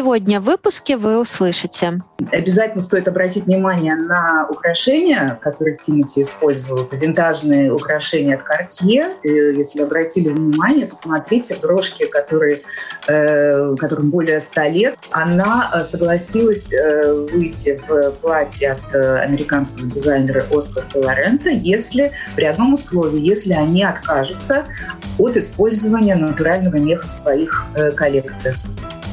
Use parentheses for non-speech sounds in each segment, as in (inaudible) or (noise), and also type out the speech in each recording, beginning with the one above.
Сегодня в выпуске вы услышите. Обязательно стоит обратить внимание на украшения, которые Тимати использовал. Это винтажные украшения от Cartier. И если обратили внимание, посмотрите брошки, которые, э, которым более 100 лет. Она э, согласилась э, выйти в платье от э, американского дизайнера Оскар Лорента, если при одном условии, если они откажутся от использования натурального меха в своих э, коллекциях.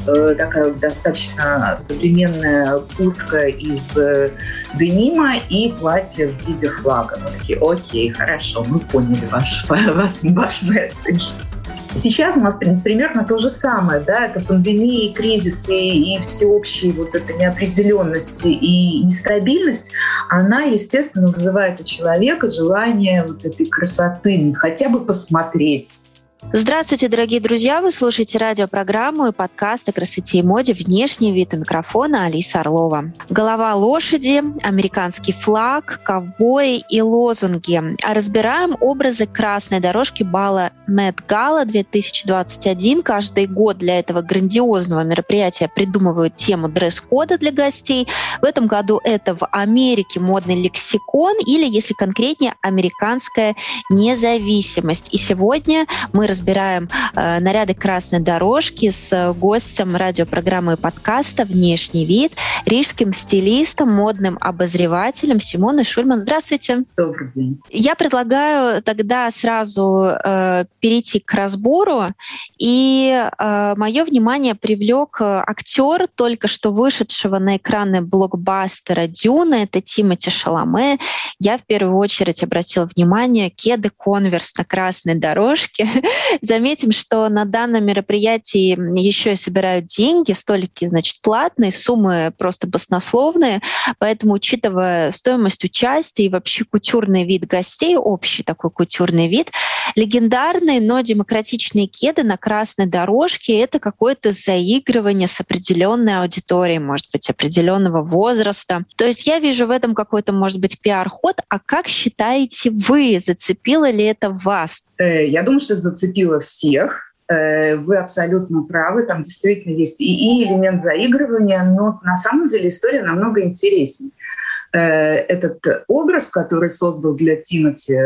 Э, такая достаточно современная куртка из э, денима и платье в виде флага. Мы такие, окей, хорошо, мы поняли ваш, (laughs) ваш, ваш месседж. Сейчас у нас примерно то же самое, да, это пандемия, кризис и, всеобщая вот эта неопределенность и нестабильность, она, естественно, вызывает у человека желание вот этой красоты, хотя бы посмотреть, Здравствуйте, дорогие друзья! Вы слушаете радиопрограмму и подкаст о красоте и моде «Внешний вид» у микрофона Алиса Орлова. Голова лошади, американский флаг, ковбои и лозунги. А разбираем образы красной дорожки бала Мэтт Гала 2021. Каждый год для этого грандиозного мероприятия придумывают тему дресс-кода для гостей. В этом году это в Америке модный лексикон или, если конкретнее, американская независимость. И сегодня мы разбираем э, наряды красной дорожки с гостем радиопрограммы и подкаста «Внешний вид», рижским стилистом, модным обозревателем Симоной Шульман. Здравствуйте. Добрый день. Я предлагаю тогда сразу э, перейти к разбору. И э, мое внимание привлек актер только что вышедшего на экраны блокбастера «Дюна». Это Тимоти Шаломе. Я в первую очередь обратила внимание кеды «Конверс» на красной дорожке. (laughs) Заметим, что на данном мероприятии еще собирают деньги, столики, значит, платные, суммы просто баснословные, поэтому, учитывая стоимость участия и вообще кутюрный вид гостей, общий такой кутюрный вид, легендарные, но демократичные кеды на красной дорожке — это какое-то заигрывание с определенной аудиторией, может быть, определенного возраста. То есть я вижу в этом какой-то, может быть, пиар-ход. А как считаете вы, зацепило ли это вас? Э, я думаю, что зацепило всех. Э, вы абсолютно правы, там действительно есть и, элемент заигрывания, но на самом деле история намного интереснее. Э, этот образ, который создал для Тимати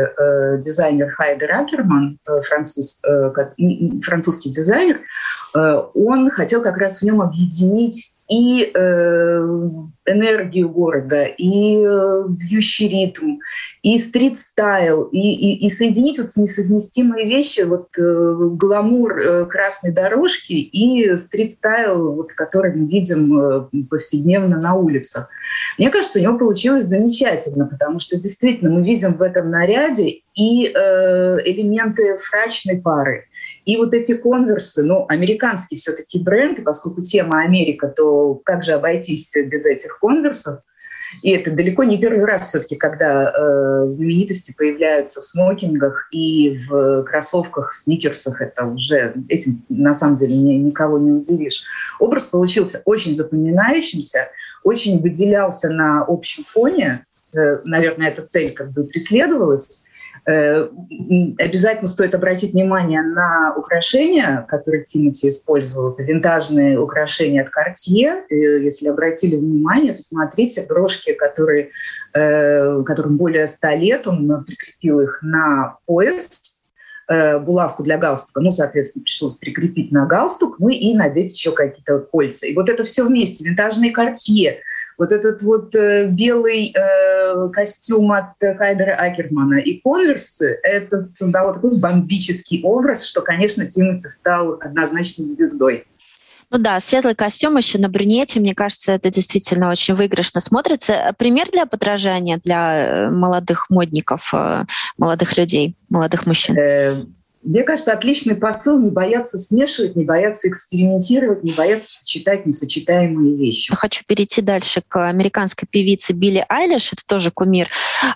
дизайнер Хайдер Акерман, француз, французский дизайнер, он хотел как раз в нем объединить и э, энергию города, и э, бьющий ритм, и стрит-стайл, и, и, и соединить вот несовместимые вещи, вот э, гламур э, красной дорожки и стрит-стайл, вот, который мы видим э, повседневно на улицах. Мне кажется, у него получилось замечательно, потому что действительно мы видим в этом наряде и э, элементы фрачной пары, и вот эти конверсы, ну, американский все-таки бренд, поскольку тема Америка, то как же обойтись без этих конверсов? И это далеко не первый раз все-таки, когда э, знаменитости появляются в смокингах и в кроссовках, в сникерсах. Это уже этим на самом деле ни, никого не удивишь. Образ получился очень запоминающимся, очень выделялся на общем фоне. Э, наверное, эта цель как бы преследовалась. Э, обязательно стоит обратить внимание на украшения, которые Тимати использовал. Это винтажные украшения от Cartier. Если обратили внимание, посмотрите брошки, которые, э, которым более 100 лет. Он прикрепил их на пояс, э, булавку для галстука, ну, соответственно, пришлось прикрепить на галстук, ну и надеть еще какие-то кольца. И вот это все вместе, винтажные картье, вот этот вот э, белый э, костюм от Хайдера Акермана и конверсы, это создало такой бомбический образ, что, конечно, Тимати стал однозначно звездой. Ну да, светлый костюм еще на брюнете, мне кажется, это действительно очень выигрышно смотрится. Пример для подражания для э, молодых модников, молодых людей, молодых мужчин. Мне кажется, отличный посыл не бояться смешивать, не бояться экспериментировать, не бояться сочетать несочетаемые вещи. Хочу перейти дальше к американской певице Билли Айлиш. Это тоже кумир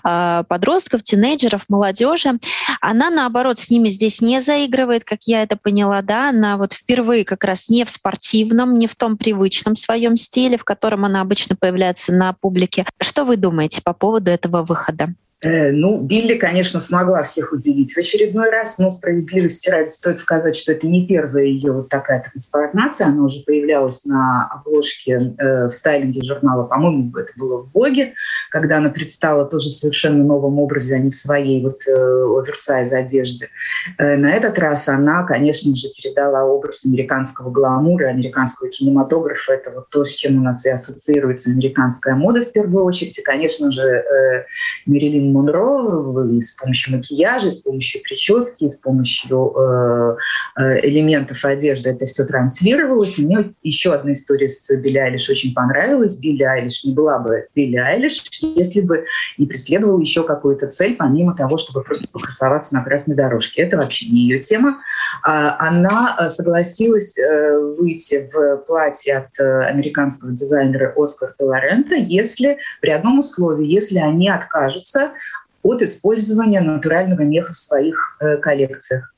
а, подростков, тинейджеров, молодежи. Она, наоборот, с ними здесь не заигрывает, как я это поняла, да, она вот впервые как раз не в спортивном, не в том привычном своем стиле, в котором она обычно появляется на публике. Что вы думаете по поводу этого выхода? Э, ну, Билли, конечно, смогла всех удивить в очередной раз, но справедливости ради стоит сказать, что это не первая ее вот такая трансформация. Она уже появлялась на обложке э, в стайлинге журнала, по-моему, это было в Боге, когда она предстала тоже в совершенно новом образе, а не в своей вот э, оверсайз одежде. Э, на этот раз она, конечно же, передала образ американского гламура, американского кинематографа. Это вот то, с чем у нас и ассоциируется американская мода в первую очередь. И, конечно же, э, Мерилин Монро и с помощью макияжа, с помощью прически, с помощью э, э, элементов одежды это все транслировалось. И мне еще одна история с Билли Айлиш очень понравилась. Билли Айлиш не была бы Билли Айлиш, если бы не преследовала еще какую-то цель, помимо того, чтобы просто покрасоваться на красной дорожке. Это вообще не ее тема. А, она э, согласилась выйти в платье от американского дизайнера Оскар Де если при одном условии, если они откажутся от использования натурального меха в своих э, коллекциях.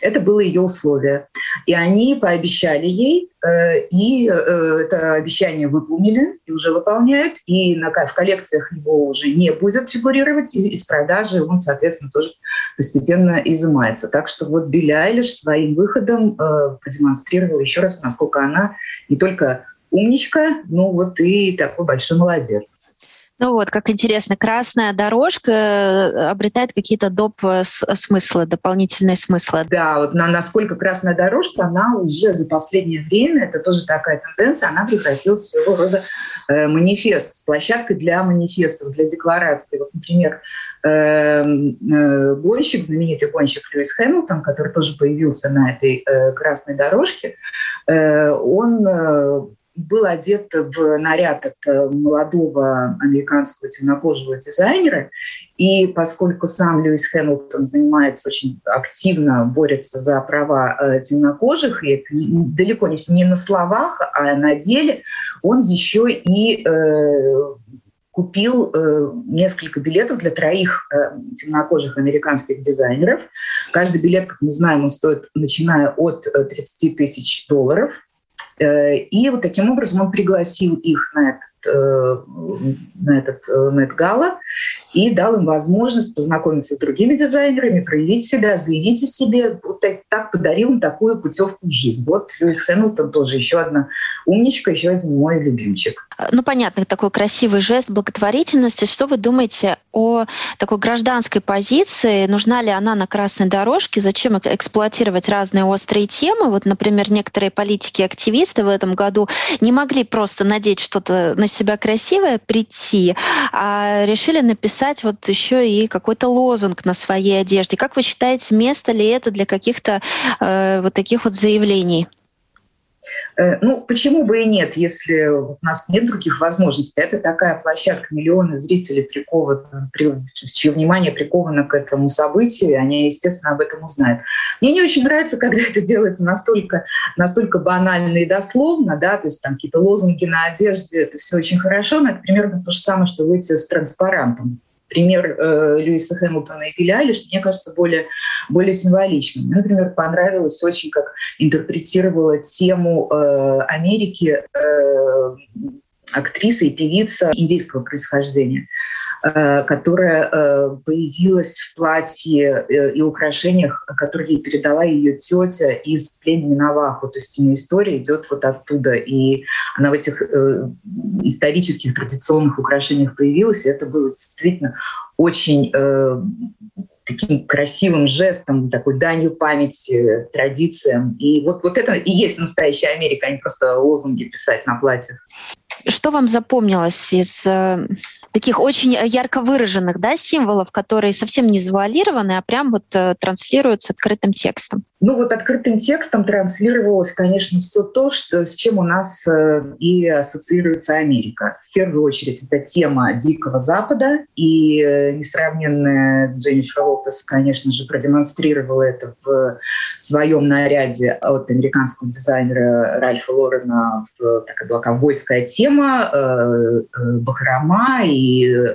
Это было ее условие. И они пообещали ей, э, и э, это обещание выполнили, и уже выполняют. И на, в коллекциях его уже не будет фигурировать, и из продажи он, соответственно, тоже постепенно изымается. Так что вот Билли Айлиш своим выходом э, продемонстрировала еще раз, насколько она не только умничка, но вот и такой большой молодец. Ну вот, как интересно, красная дорожка э, обретает какие-то доп. Э, смыслы, дополнительные смыслы. Да, вот на, насколько красная дорожка, она уже за последнее время, это тоже такая тенденция, она превратилась в своего рода э, манифест, площадкой для манифестов, для декларации. Вот, например, э, э, гонщик, знаменитый гонщик Льюис Хэмилтон, который тоже появился на этой э, красной дорожке, э, он э, был одет в наряд от э, молодого американского темнокожего дизайнера. И поскольку сам Льюис Хэмилтон занимается очень активно, борется за права э, темнокожих, и это далеко не, не на словах, а на деле, он еще и э, купил э, несколько билетов для троих э, темнокожих американских дизайнеров. Каждый билет, как мы знаем, он стоит, начиная от 30 э, тысяч долларов. Э, и вот таким образом он пригласил их на этот Э, на этот э, Met и дал им возможность познакомиться с другими дизайнерами, проявить себя, заявить о себе. Вот так, так подарил им такую путевку в жизнь. Вот Льюис Хэмилтон тоже еще одна умничка, еще один мой любимчик. Ну, понятно, такой красивый жест благотворительности. Что вы думаете о такой гражданской позиции? Нужна ли она на красной дорожке? Зачем эксплуатировать разные острые темы? Вот, например, некоторые политики и активисты в этом году не могли просто надеть что-то на себя красивое прийти, а решили написать вот еще и какой-то лозунг на своей одежде. Как вы считаете, место ли это для каких-то э, вот таких вот заявлений? Э, ну, почему бы и нет, если у нас нет других возможностей? Это такая площадка, миллионы зрителей прикованы, чье внимание приковано к этому событию, они, естественно, об этом узнают. Мне не очень нравится, когда это делается настолько, настолько банально и дословно, да, то есть там какие-то лозунги на одежде, это все очень хорошо, но это примерно то же самое, что выйти с транспарантом пример э, Льюиса Хэмилтона и Билли Айлиш, мне кажется, более, более символичным. Мне, например, понравилось очень, как интерпретировала тему э, Америки э, актриса и певица индейского происхождения. Которая э, появилась в платье э, и украшениях, которые ей передала ее тетя из племени Наваху. То есть у нее история идет вот оттуда. И она в этих исторических традиционных украшениях появилась. И это было действительно очень таким красивым жестом, такой данью памяти, традициям. И вот, вот это и есть настоящая Америка, а не просто лозунги писать на платьях. Что вам запомнилось из таких очень ярко выраженных да, символов, которые совсем не завуалированы, а прям вот э, транслируются открытым текстом. Ну вот открытым текстом транслировалось, конечно, все то, что, с чем у нас э, и ассоциируется Америка. В первую очередь это тема Дикого Запада, и э, несравненная Дженнифер Лопес, конечно же, продемонстрировала это в своем наряде от американского дизайнера Ральфа Лорена. Такая была ковбойская тема, э, бахрома и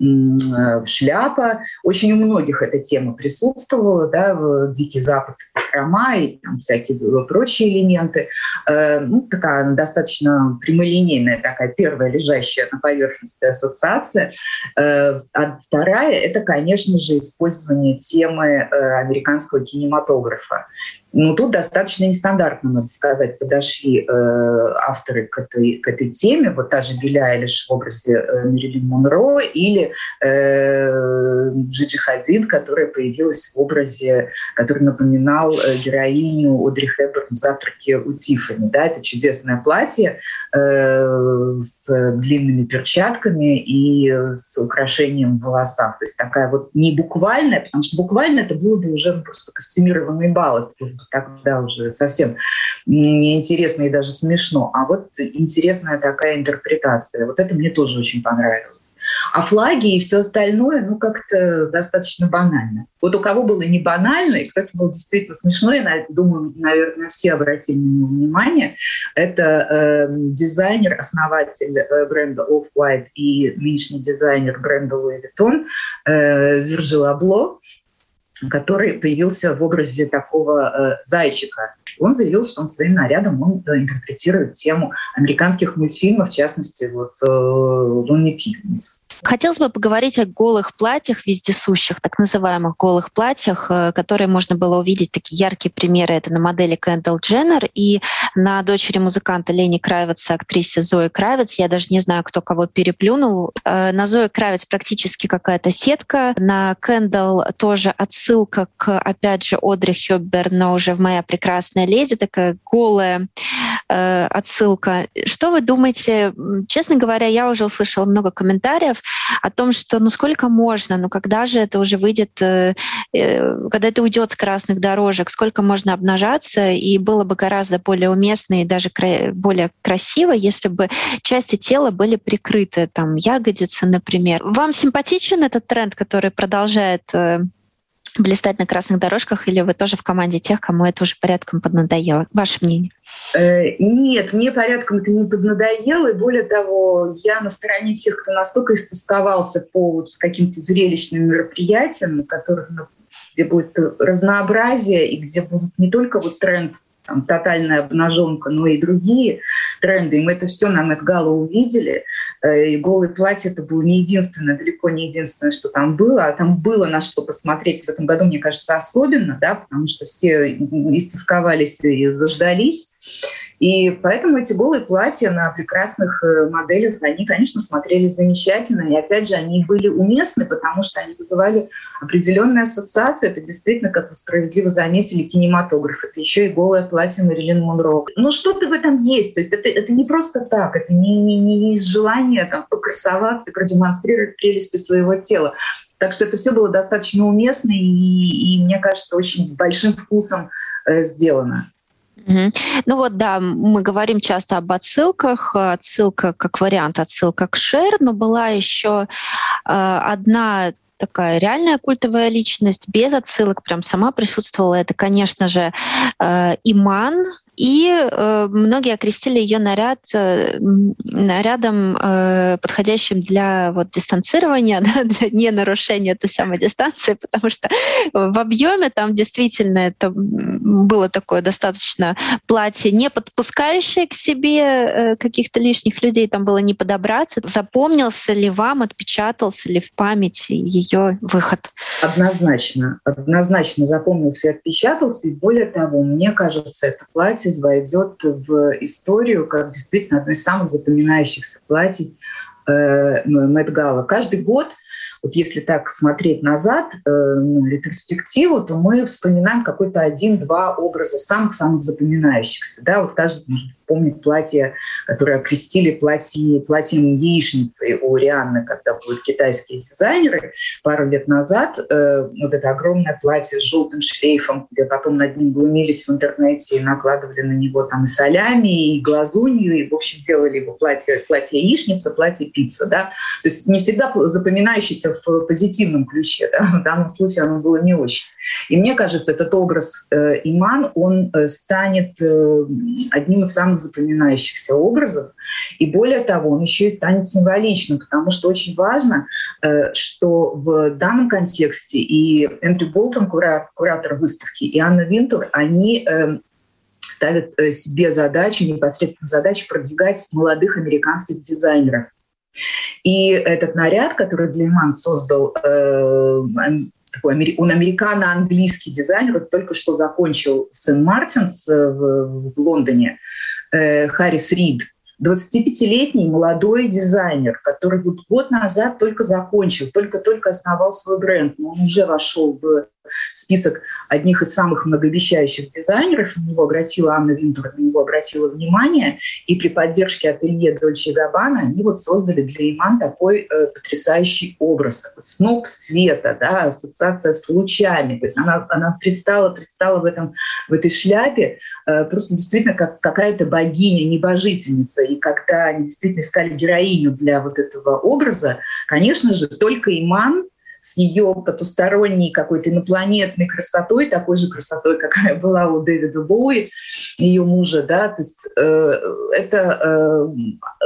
Э, шляпа. Очень у многих эта тема присутствовала, да, в Дикий Запад, хрома и там, всякие прочие элементы. Э, ну, такая достаточно прямолинейная, такая первая лежащая на поверхности ассоциация. Э, а вторая — это, конечно же, использование темы американского кинематографа. Ну, тут достаточно нестандартно, надо сказать, подошли э, авторы к этой, к этой теме. Вот та же Билли Айлиш в образе э, Мерилин Монро или э, Джиджи Хадид, которая появилась в образе, который напоминал э, героиню Одри Хэбберн в «Завтраке у Тиффани». Да, это чудесное платье э, с длинными перчатками и с украшением в волосах. То есть такая вот не буквальная, потому что буквально это было бы уже просто костюмированный бал. Это тогда уже совсем неинтересно и даже смешно. А вот интересная такая интерпретация. Вот это мне тоже очень понравилось. А флаги и все остальное, ну, как-то достаточно банально. Вот у кого было не банально, и кто-то был действительно смешно, я думаю, наверное, все обратили на него внимание, это э, дизайнер, основатель э, бренда Off-White и нынешний дизайнер бренда Louis Vuitton э, Виржил Абло который появился в образе такого э, зайчика. Он заявил, что он своим нарядом он э, интерпретирует тему американских мультфильмов, в частности, вот э, Looney Tunes. Хотелось бы поговорить о голых платьях вездесущих, так называемых голых платьях, э, которые можно было увидеть. Такие яркие примеры это на модели Кэндалл Дженнер и на дочери музыканта Лени Кравица, актрисе Зои Кравиц. Я даже не знаю, кто кого переплюнул. Э, на Зои Кравиц практически какая-то сетка. На Кэндалл тоже отсылка к, опять же, Одри Хёббер, но уже в «Моя прекрасная леди», такая голая э, отсылка. Что вы думаете? Честно говоря, я уже услышала много комментариев о том, что ну сколько можно, ну когда же это уже выйдет, э, э, когда это уйдет с красных дорожек, сколько можно обнажаться, и было бы гораздо более уместно и даже более красиво, если бы части тела были прикрыты, там ягодицы, например. Вам симпатичен этот тренд, который продолжает э, блистать на красных дорожках, или вы тоже в команде тех, кому это уже порядком поднадоело? Ваше мнение? Э, нет, мне порядком это не поднадоело, и более того, я на стороне тех, кто настолько истосковался по каким-то зрелищным мероприятиям, на которых, ну, где будет разнообразие и где будут не только вот тренд там, тотальная обнаженка, но и другие тренды. И мы это все на Мэтгала увидели. Э, и голые платья это было не единственное, далеко не единственное, что там было. А там было на что посмотреть в этом году, мне кажется, особенно, да, потому что все истосковались и заждались. И поэтому эти голые платья на прекрасных э, моделях, они, конечно, смотрелись замечательно. И опять же, они были уместны, потому что они вызывали определенные ассоциации. Это действительно, как вы справедливо заметили, кинематограф. Это еще и голое платье Марилин Монро. Ну, что-то в этом есть. То есть это, это не просто так. Это не, не, не из желания там, покрасоваться, продемонстрировать прелести своего тела. Так что это все было достаточно уместно и, и мне кажется, очень с большим вкусом э, сделано. Ну вот, да, мы говорим часто об отсылках. Отсылка как вариант, отсылка к Шер, но была еще э, одна такая реальная культовая личность, без отсылок, прям сама присутствовала. Это, конечно же, э, Иман, и э, многие окрестили ее наряд э, нарядом, э, подходящим для вот, дистанцирования, (laughs) да, для не нарушения той самой дистанции, потому что в объеме там действительно это было такое достаточно платье, не подпускающее к себе каких-то лишних людей, там было не подобраться. Запомнился ли вам, отпечатался ли в памяти ее выход? Однозначно, однозначно запомнился и отпечатался. И более того, мне кажется, это платье платье войдет в историю как действительно одно из самых запоминающихся платьей э, Мэтт Гала. Каждый год, вот если так смотреть назад, э, ну, ретроспективу, то мы вспоминаем какой-то один-два образа самых-самых запоминающихся. Да? Вот каждый помнит платье, которое окрестили платье, платьем яичницы у Рианны, когда будут китайские дизайнеры. Пару лет назад э, вот это огромное платье с желтым шлейфом, где потом над ним глумились в интернете и накладывали на него там и солями, и глазунью, и, в общем, делали его платье, платье яичница, платье пицца. Да? То есть не всегда запоминающийся в позитивном ключе. Да? В данном случае оно было не очень. И мне кажется, этот образ э, Иман, он э, станет э, одним из самых запоминающихся образов. И более того, он еще и станет символичным, потому что очень важно, э, что в данном контексте и Эндрю Болтон, кура, куратор выставки, и Анна Винтур, они э, ставят э, себе задачу, непосредственно задачу продвигать молодых американских дизайнеров. И этот наряд, который Длейман создал, э, такой, он американо-английский дизайнер, только что закончил Сен-Мартинс в, в Лондоне, э, Харрис Рид, 25-летний молодой дизайнер, который вот год назад только закончил, только-только основал свой бренд, но он уже вошел в список одних из самых многообещающих дизайнеров. На него обратила Анна Винтур, на него обратила внимание. И при поддержке ателье Дольче Габбана они вот создали для Иман такой э, потрясающий образ. Сноп света, да, ассоциация с лучами. То есть она, она предстала, предстала в, этом, в этой шляпе э, просто действительно как какая-то богиня, небожительница. И когда они действительно искали героиню для вот этого образа, конечно же, только Иман с ее потусторонней какой-то инопланетной красотой, такой же красотой, какая была у Дэвида Боуи, ее мужа, да, то есть э, это, э,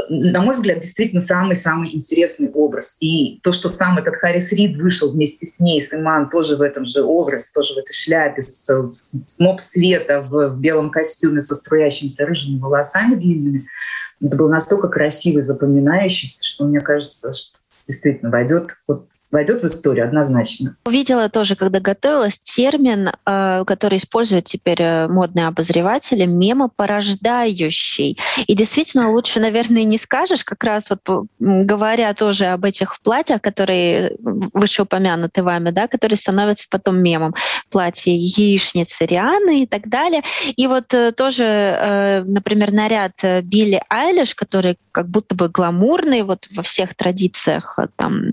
на мой взгляд, действительно самый-самый интересный образ. И то, что сам этот Харрис Рид вышел вместе с ней, с Иман, тоже в этом же образе, тоже в этой шляпе, с, с сноп света в, в белом костюме со струящимися рыжими волосами длинными, это был настолько красивый, запоминающийся, что мне кажется, что действительно войдет вот войдет в историю однозначно. Увидела тоже, когда готовилась, термин, э, который используют теперь э, модные обозреватели, мемопорождающий. И действительно лучше, наверное, не скажешь, как раз вот говоря тоже об этих платьях, которые вышеупомянуты вами, да, которые становятся потом мемом. Платье яичницы Рианы и так далее. И вот э, тоже, например, наряд Билли Айлиш, который как будто бы гламурный вот во всех традициях там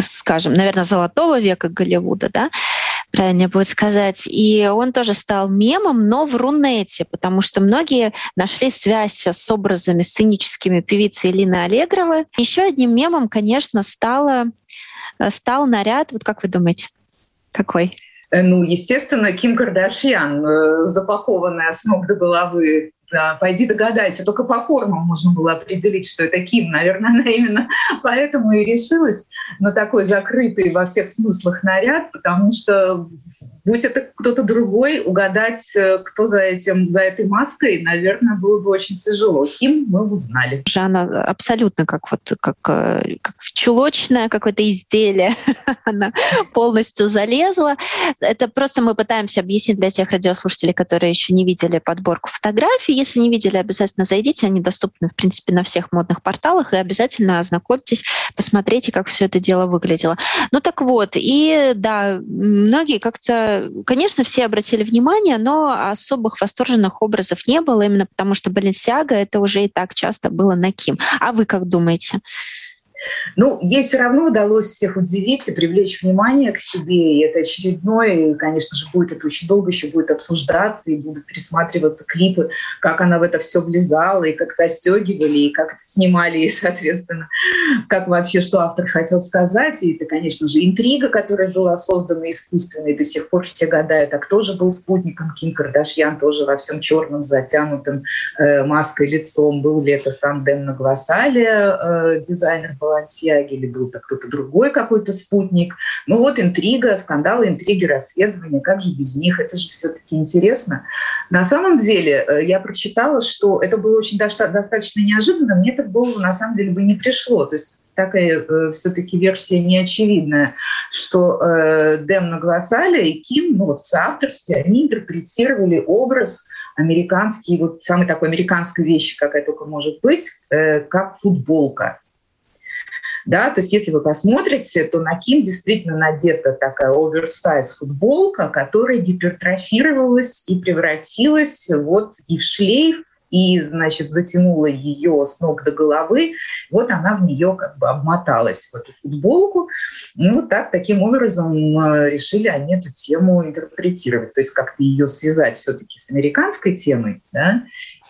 скажем, наверное, золотого века Голливуда, да, правильно будет сказать. И он тоже стал мемом, но в Рунете, потому что многие нашли связь с образами сценическими певицы Элины Аллегровой. Еще одним мемом, конечно, стало, стал наряд, вот как вы думаете, какой? Э, ну, естественно, Ким Кардашьян, э, запакованная с ног до головы да, пойди догадайся. Только по формам можно было определить, что это Ким. Наверное, она именно поэтому и решилась на такой закрытый во всех смыслах наряд, потому что Будь это кто-то другой, угадать, э, кто за, этим, за этой маской, наверное, было бы очень тяжело. Ким мы узнали. Жанна абсолютно как вот как, э, как чулочное какое-то изделие. (laughs) Она полностью залезла. Это просто мы пытаемся объяснить для тех радиослушателей, которые еще не видели подборку фотографий. Если не видели, обязательно зайдите. Они доступны, в принципе, на всех модных порталах. И обязательно ознакомьтесь, посмотрите, как все это дело выглядело. Ну так вот, и да, многие как-то конечно, все обратили внимание, но особых восторженных образов не было, именно потому что Баленсиага это уже и так часто было на Ким. А вы как думаете? Ну, ей все равно удалось всех удивить и привлечь внимание к себе. И это очередной, и, конечно же, будет это очень долго еще будет обсуждаться, и будут пересматриваться клипы, как она в это все влезала, и как застегивали, и как это снимали, и, соответственно, как вообще, что автор хотел сказать. И это, конечно же, интрига, которая была создана искусственно, и до сих пор все гадают, а кто же был спутником Ким Кардашьян, тоже во всем черном, затянутым э, маской лицом. Был ли это сам Дэн Нагвасали, э, дизайнер была Балансиаги или был кто-то другой какой-то спутник. Ну вот интрига, скандалы, интриги, расследования, как же без них? Это же все-таки интересно. На самом деле э, я прочитала, что это было очень достаточно неожиданно, мне это голову на самом деле бы не пришло. То есть такая э, все-таки версия неочевидная, что э, Дэм Нагласали и Ким, ну вот в соавторстве, они интерпретировали образ американский, вот самой такой американской вещи, какая только может быть, э, как футболка. Да, то есть если вы посмотрите, то на Ким действительно надета такая оверсайз футболка, которая гипертрофировалась и превратилась вот и в шлейф, и, значит, затянула ее с ног до головы. Вот она в нее как бы обмоталась в эту футболку. Ну, так, таким образом э, решили они эту тему интерпретировать, то есть как-то ее связать все-таки с американской темой, да,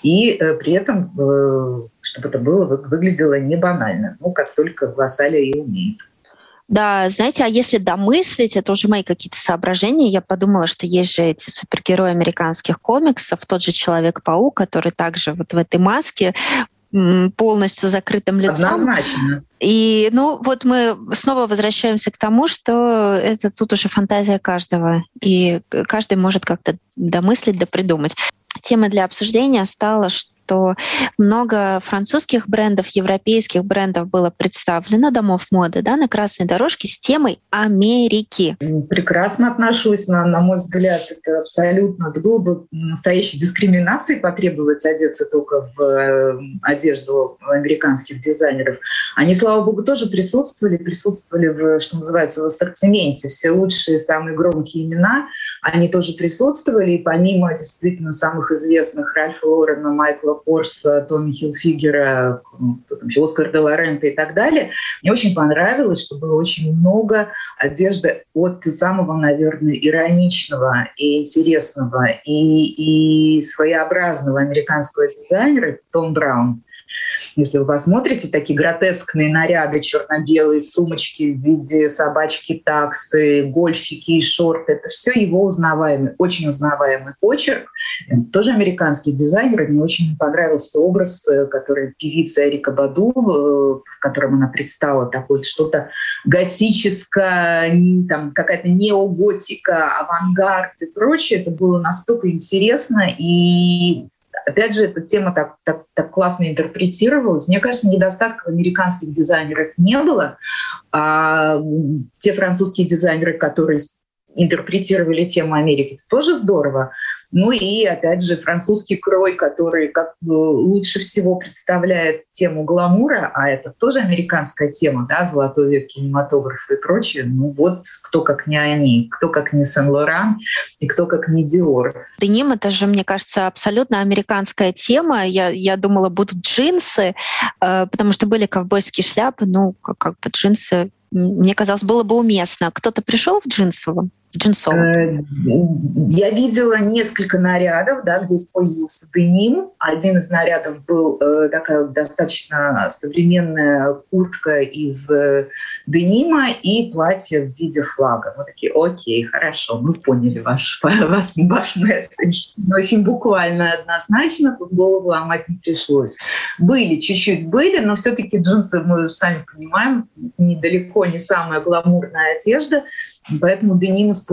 и э, при этом, э, чтобы это было, выглядело не банально, ну, как только Васаля и умеет. Да, знаете, а если домыслить, это уже мои какие-то соображения, я подумала, что есть же эти супергерои американских комиксов, тот же Человек-паук, который также вот в этой маске полностью закрытым лицом. Однозначно. И, ну, вот мы снова возвращаемся к тому, что это тут уже фантазия каждого, и каждый может как-то домыслить, да Тема для обсуждения стала, что что много французских брендов, европейских брендов было представлено, домов моды, да, на красной дорожке с темой Америки. Прекрасно отношусь, на, на мой взгляд, это абсолютно, это было бы настоящей дискриминацией потребовать одеться только в э, одежду американских дизайнеров. Они, слава богу, тоже присутствовали, присутствовали в, что называется, в ассортименте. Все лучшие, самые громкие имена, они тоже присутствовали, и помимо действительно самых известных Ральфа Лорена, Майкла Корса, Томми Хилфигера, Оскар де Лорента и так далее. Мне очень понравилось, что было очень много одежды от самого, наверное, ироничного и интересного и, и своеобразного американского дизайнера Том Браун. Если вы посмотрите, такие гротескные наряды, черно-белые сумочки в виде собачки таксы, гольфики и шорты, это все его узнаваемый, очень узнаваемый почерк. Тоже американский дизайнер. Мне очень понравился образ, э, который певица Эрика Баду, э, в котором она предстала, такое что-то готическое, там какая-то неоготика, авангард и прочее. Это было настолько интересно и опять же, эта тема так, так, так классно интерпретировалась. Мне кажется, недостатков американских дизайнеров не было. А те французские дизайнеры, которые интерпретировали тему Америки, это тоже здорово. Ну и, опять же, французский крой, который как бы лучше всего представляет тему гламура, а это тоже американская тема, да, золотой век кинематографа и прочее. Ну вот кто как не они, кто как не Сен-Лоран и кто как не Диор. Деним — это же, мне кажется, абсолютно американская тема. Я, я думала, будут джинсы, э, потому что были ковбойские шляпы, ну, как, как бы джинсы мне казалось, было бы уместно. Кто-то пришел в джинсовом? Джинсовом? Э, я видела несколько нарядов, да, где использовался деним. Один из нарядов был э, такая достаточно современная куртка из э, денима и платье в виде флага. Мы такие, окей, хорошо, мы поняли ваш, (laughs) ваш, ваш месседж. Но очень буквально, однозначно, тут голову ломать не пришлось. Были, чуть-чуть были, но все-таки джинсы, мы сами понимаем, недалеко не самая гламурная одежда. Поэтому деним использовался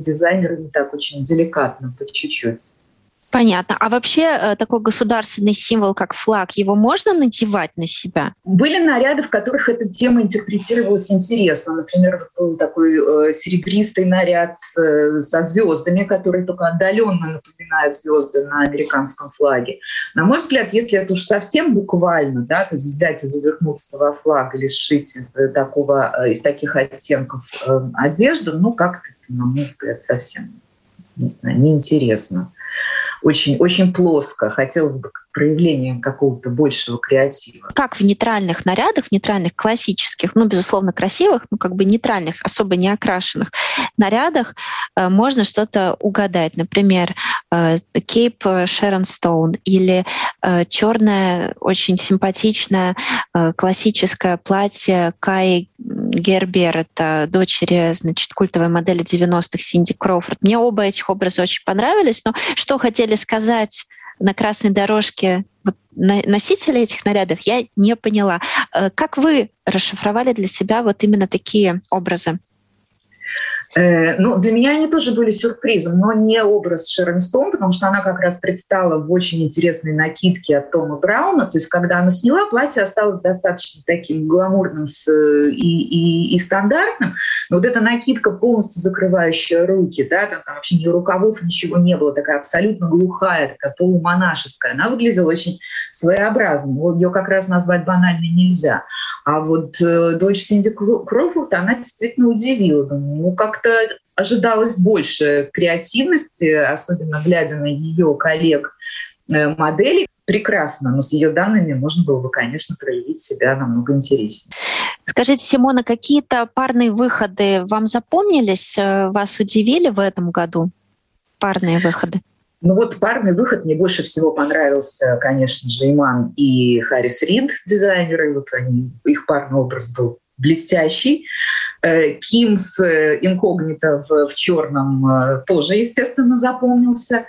дизайнерами так очень деликатно, по чуть-чуть. Понятно. А вообще э, такой государственный символ, как флаг, его можно надевать на себя? Были наряды, в которых эта тема интерпретировалась интересно. Например, был такой э, серебристый наряд э, со звездами, которые только отдаленно напоминают звезды на американском флаге. На мой взгляд, если это уж совсем буквально, да, то есть взять и завернуться во флаг или сшить из, такого, из таких оттенков одежду, ну как-то, на мой взгляд, совсем не знаю, неинтересно очень, очень плоско. Хотелось бы проявление какого-то большего креатива. Как в нейтральных нарядах, в нейтральных классических, ну, безусловно, красивых, но как бы нейтральных, особо не окрашенных нарядах э, можно что-то угадать. Например, э, кейп Шерон Стоун или э, черное, очень симпатичное э, классическое платье Кай Гербер, это дочери, значит, культовой модели 90-х Синди Кроуфорд. Мне оба этих образа очень понравились, но что хотели сказать на красной дорожке вот, носители этих нарядов, я не поняла. Э, как вы расшифровали для себя вот именно такие образы? Э, ну, для меня они тоже были сюрпризом, но не образ Шерон Стоун, потому что она как раз предстала в очень интересной накидке от Тома Брауна. То есть, когда она сняла, платье осталось достаточно таким гламурным и, и, и стандартным. Но вот эта накидка, полностью закрывающая руки, да, там, там вообще ни рукавов, ничего не было, такая абсолютно глухая, такая полумонашеская, она выглядела очень своеобразно. Ее как раз назвать банальной нельзя. А вот э, дочь Синди Кроуфорд, она действительно удивила. Ну, как-то как-то ожидалось больше креативности, особенно глядя на ее коллег э, моделей. прекрасно, но с ее данными можно было бы, конечно, проявить себя намного интереснее. Скажите, Симона, какие-то парные выходы вам запомнились, э, вас удивили в этом году? Парные выходы? Ну вот парный выход мне больше всего понравился, конечно же, Иман и Харрис Рид, дизайнеры. Вот они, их парный образ был блестящий. Э, Ким с э, инкогнито в, в черном э, тоже, естественно, запомнился.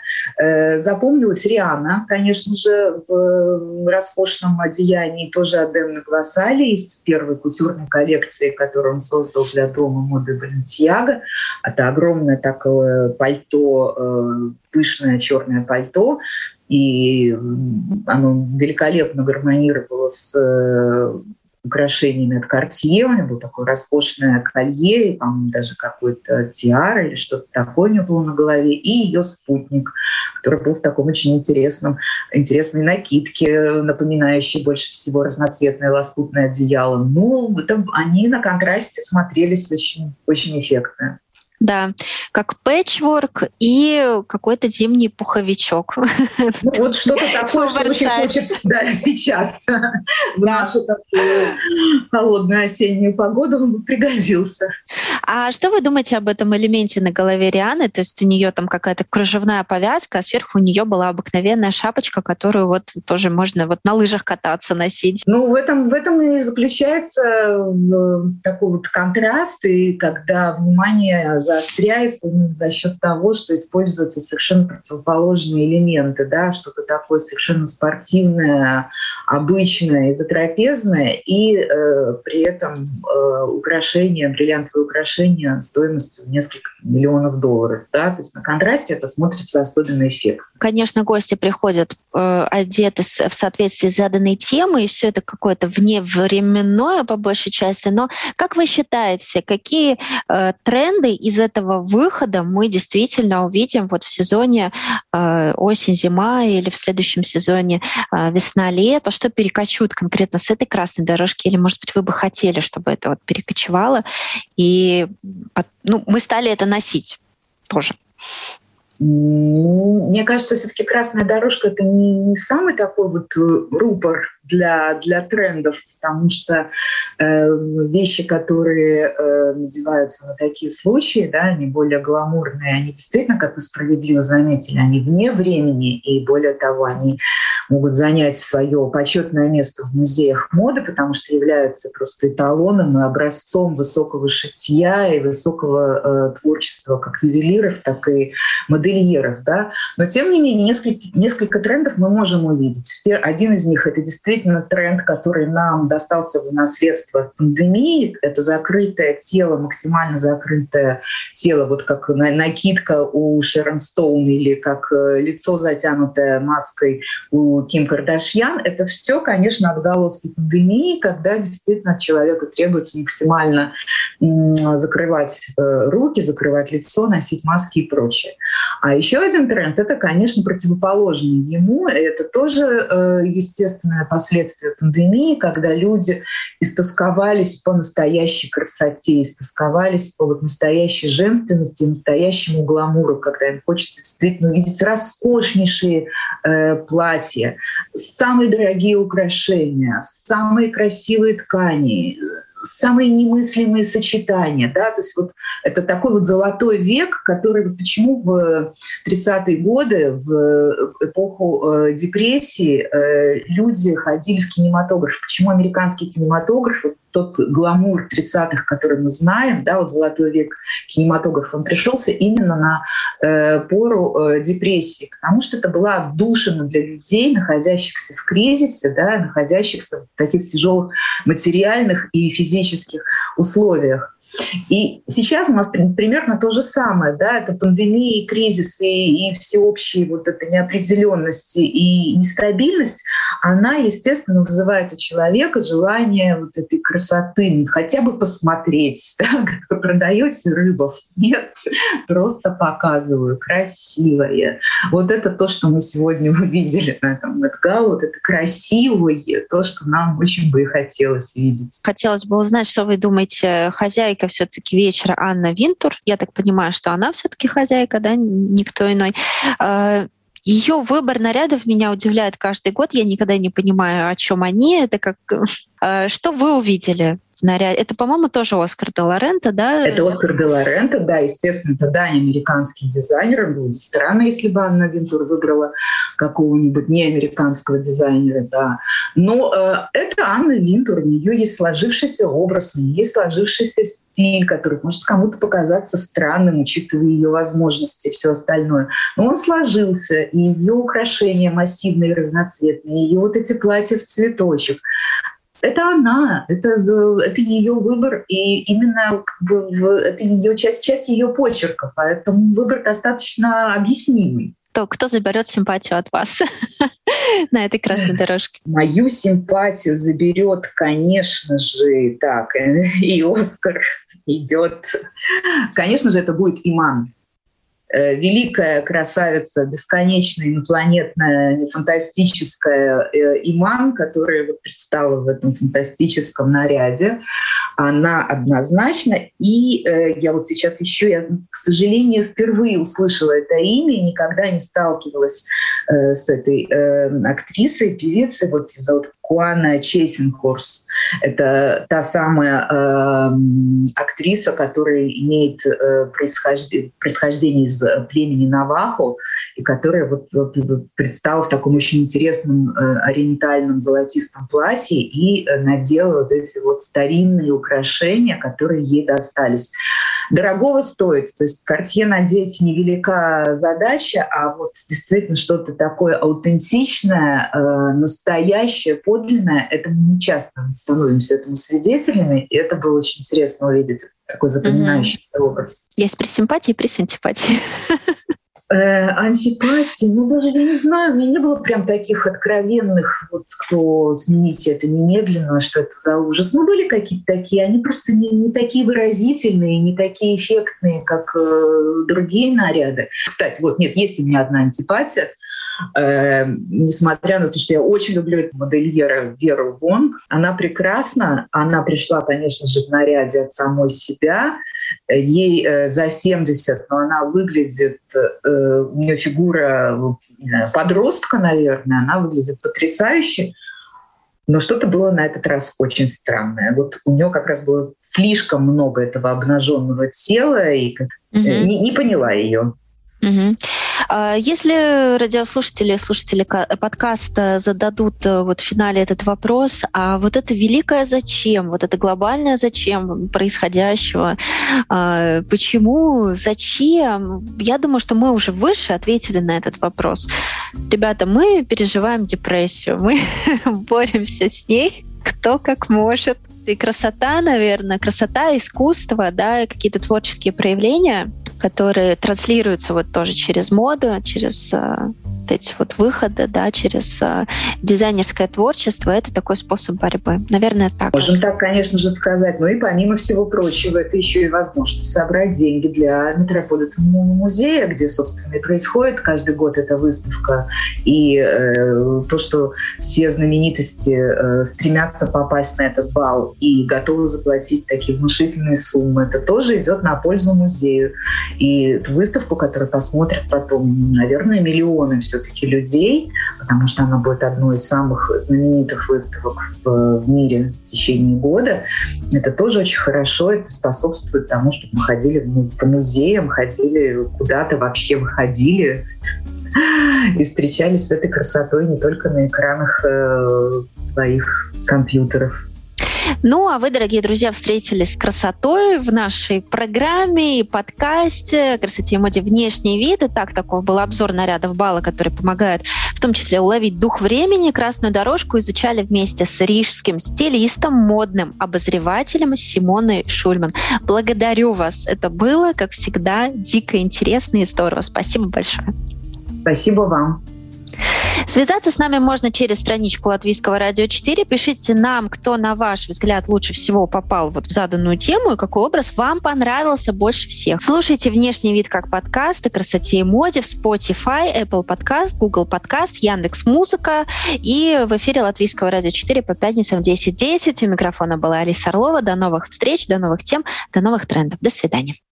Запомнилась Риана, конечно же, в роскошном одеянии, тоже от Демны Гвасали из первой кутюрной коллекции, которую он создал для дома моды Баленсиага. Это огромное такое пальто, пышное черное пальто, и оно великолепно гармонировало с украшениями от Cartier. У него было такое роскошное колье, и, по-моему, даже какой-то тиар или что-то такое у него было на голове, и ее спутник, который был в таком очень интересном, интересной накидке, напоминающей больше всего разноцветное лоскутное одеяло. Ну, это, они на контрасте смотрелись очень, очень эффектно. Да, как пэтчворк и какой-то зимний пуховичок. Ну, вот что-то (laughs) такое, что очень хочется да, (laughs) сейчас в нашу такую холодную осеннюю погоду он бы пригодился. А что вы думаете об этом элементе на голове Рианы? То есть у нее там какая-то кружевная повязка, а сверху у нее была обыкновенная шапочка, которую вот тоже можно вот на лыжах кататься, носить. Ну, в этом, в этом и заключается э, такой вот контраст, и когда внимание заостряется именно за счет того, что используются совершенно противоположные элементы, да, что-то такое совершенно спортивное, обычное, изотрапезное, и э, при этом э, украшения, бриллиантовые украшения стоимостью в несколько миллионов долларов. Да? То есть на контрасте это смотрится особенно эффектно. Конечно, гости приходят э, одеты в соответствии с заданной темой, и все это какое-то вневременное по большей части. Но как вы считаете, какие э, тренды из этого выхода мы действительно увидим вот в сезоне э, осень-зима или в следующем сезоне э, весна-лето? Что перекочует конкретно с этой красной дорожки? Или, может быть, вы бы хотели, чтобы это вот перекочевало, и ну, мы стали это носить тоже? Мне кажется, все-таки красная дорожка это не, не самый такой вот э, рупор для, для трендов, потому что э, вещи, которые э, надеваются на такие случаи, да, они более гламурные, они действительно, как вы справедливо заметили, они вне времени, и более того, они могут занять свое почетное место в музеях моды, потому что являются просто эталоном и образцом высокого шитья и высокого э, творчества как ювелиров, так и модельеров. Да? Но тем не менее несколько, несколько трендов мы можем увидеть. Один из них — это действительно тренд, который нам достался в наследство пандемии. Это закрытое тело, максимально закрытое тело, вот как накидка у Шерон Стоун или как э, лицо, затянутое маской у Ким Кардашьян, это все, конечно, отголоски пандемии, когда действительно от человека требуется максимально закрывать э, руки, закрывать лицо, носить маски и прочее. А еще один тренд — это, конечно, противоположный ему. Это тоже э, естественное последствие пандемии, когда люди истосковались по настоящей красоте, истосковались по вот настоящей женственности, настоящему гламуру, когда им хочется действительно увидеть роскошнейшие э, платья, самые дорогие украшения, самые красивые ткани, самые немыслимые сочетания. Да? То есть вот это такой вот золотой век, который почему в 30-е годы, в эпоху э, депрессии, э, люди ходили в кинематограф. Почему американский кинематограф, тот гламур 30-х, который мы знаем, да, вот золотой век кинематографа, он пришелся именно на э, пору э, депрессии, потому что это была отдушина для людей, находящихся в кризисе, да, находящихся в таких тяжелых материальных и физических условиях. И сейчас у нас примерно то же самое, да, это пандемия, кризис и, всеобщие вот эта неопределенность и нестабильность, она, естественно, вызывает у человека желание вот этой красоты, хотя бы посмотреть, (laughs) да, как продаете рыбов. Нет, просто показываю, красивое. Вот это то, что мы сегодня (laughs) увидели на этом Мэтгау, вот это красивое, то, что нам очень бы и хотелось видеть. Хотелось бы узнать, что вы думаете, хозяйка хозяйка все-таки вечера Анна Винтур. Я так понимаю, что она все-таки хозяйка, да, никто иной. А, ее выбор нарядов меня удивляет каждый год. Я никогда не понимаю, о чем они. Это как э, что вы увидели наряд. Это, по-моему, тоже Оскар де Лорента, да? Это Оскар де Лорента, да, естественно, это да, не американский дизайнер. Было бы странно, если бы Анна Винтур выбрала какого-нибудь неамериканского дизайнера, да. Но э, это Анна Винтур, у нее есть сложившийся образ, у нее есть сложившийся стиль, который может кому-то показаться странным, учитывая ее возможности и все остальное. Но он сложился, и ее украшения массивные, разноцветные, ее вот эти платья в цветочек, это она, это, это ее выбор, и именно это ее часть, часть ее почерка, поэтому выбор достаточно объяснимый. То, кто заберет симпатию от вас (laughs) на этой красной дорожке? Мою симпатию заберет, конечно же, так, (laughs) и Оскар идет. Конечно же, это будет Иман. Э, великая красавица, бесконечная, инопланетная, фантастическая э, Иман, которая вот предстала в этом фантастическом наряде, она однозначно. И э, я вот сейчас еще, я, к сожалению, впервые услышала это имя и никогда не сталкивалась с этой актрисой, певицей. Вот ее зовут Куана Чейсинхорс. Это та самая э, актриса, которая имеет э, происхождение, происхождение из племени Навахо, и которая вот, вот предстала в таком очень интересном э, ориентальном золотистом платье и э, надела вот эти вот старинные украшения, которые ей достались. Дорогого стоит, то есть картье надеть невелика задача, а вот действительно что-то такое аутентичное, э, настоящее, подлинное, это мы не часто становимся этому свидетелями, и это было очень интересно увидеть такой запоминающийся mm-hmm. образ. Есть при симпатии, при симпатии. Э, антипатии, ну даже я не знаю, у меня не было прям таких откровенных, вот кто смените это немедленно, что это за ужас. Ну были какие-то такие, они просто не, не такие выразительные, не такие эффектные, как э, другие наряды. Кстати, вот нет, есть у меня одна антипатия. Э, несмотря на то, что я очень люблю эту модельера Веру Вонг, она прекрасна. Она пришла, конечно же, в наряде от самой себя. Ей э, за 70, но она выглядит, э, у нее фигура не знаю, подростка, наверное, она выглядит потрясающе. Но что-то было на этот раз очень странное. Вот у нее как раз было слишком много этого обнаженного тела, и mm-hmm. не, не поняла ее. Угу. Если радиослушатели, слушатели подкаста зададут э, вот в финале этот вопрос, а вот это великое зачем, вот это глобальное зачем происходящего, а, почему, зачем, я думаю, что мы уже выше ответили на этот вопрос. Ребята, мы переживаем депрессию, мы (laughs) боремся с ней, кто как может. И красота, наверное, красота, искусство, да, какие-то творческие проявления, которые транслируются вот тоже через моду, через э, вот эти вот выходы, да, через э, дизайнерское творчество, это такой способ борьбы. Наверное, так. Можем так, конечно же, сказать. Ну и помимо всего прочего, это еще и возможность собрать деньги для Метрополитенного музея, где, собственно, и происходит каждый год эта выставка. И э, то, что все знаменитости э, стремятся попасть на этот бал и готовы заплатить такие внушительные суммы, это тоже идет на пользу музею. И выставку, которую посмотрят потом, наверное, миллионы все все-таки людей, потому что она будет одной из самых знаменитых выставок в, в мире в течение года. Это тоже очень хорошо, это способствует тому, чтобы мы ходили по музеям, ходили куда-то, вообще выходили и встречались с этой красотой не только на экранах э, своих компьютеров. Ну, а вы, дорогие друзья, встретились с красотой в нашей программе и подкасте «Красоте и моде. Внешний вид». И так, такой был обзор нарядов бала, который помогает в том числе уловить дух времени. Красную дорожку изучали вместе с рижским стилистом, модным обозревателем Симоной Шульман. Благодарю вас. Это было, как всегда, дико интересно и здорово. Спасибо большое. Спасибо вам. Связаться с нами можно через страничку Латвийского радио 4. Пишите нам, кто, на ваш взгляд, лучше всего попал вот в заданную тему и какой образ вам понравился больше всех. Слушайте «Внешний вид» как подкаст о красоте и моде в Spotify, Apple Podcast, Google Podcast, Яндекс Музыка и в эфире Латвийского радио 4 по пятницам в 10.10. У микрофона была Алиса Орлова. До новых встреч, до новых тем, до новых трендов. До свидания.